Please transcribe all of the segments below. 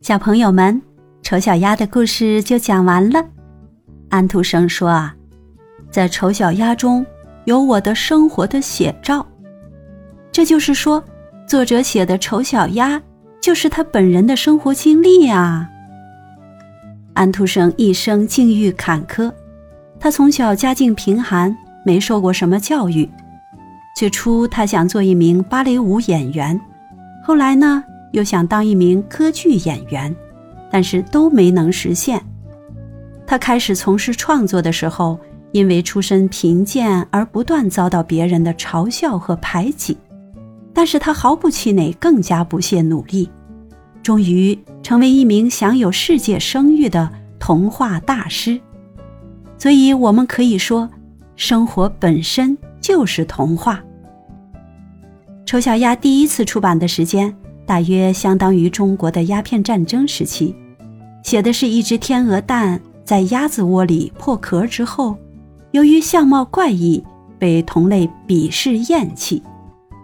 小朋友们，丑小鸭的故事就讲完了。安徒生说啊，在丑小鸭中有我的生活的写照。这就是说，作者写的丑小鸭就是他本人的生活经历啊。安徒生一生境遇坎坷，他从小家境贫寒，没受过什么教育。最初他想做一名芭蕾舞演员，后来呢？又想当一名歌剧演员，但是都没能实现。他开始从事创作的时候，因为出身贫贱而不断遭到别人的嘲笑和排挤，但是他毫不气馁，更加不懈努力，终于成为一名享有世界声誉的童话大师。所以，我们可以说，生活本身就是童话。丑小鸭第一次出版的时间。大约相当于中国的鸦片战争时期，写的是一只天鹅蛋在鸭子窝里破壳之后，由于相貌怪异，被同类鄙视厌弃。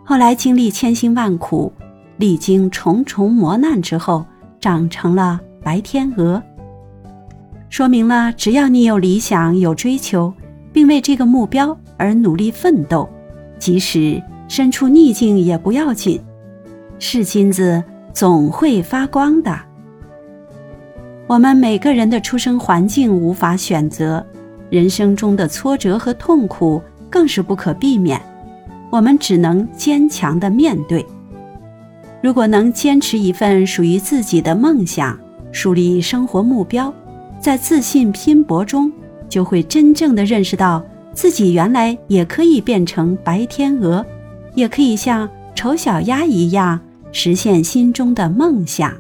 后来经历千辛万苦，历经重重磨难之后，长成了白天鹅。说明了，只要你有理想、有追求，并为这个目标而努力奋斗，即使身处逆境也不要紧。是金子总会发光的。我们每个人的出生环境无法选择，人生中的挫折和痛苦更是不可避免，我们只能坚强的面对。如果能坚持一份属于自己的梦想，树立生活目标，在自信拼搏中，就会真正的认识到自己原来也可以变成白天鹅，也可以像。丑小鸭一样实现心中的梦想。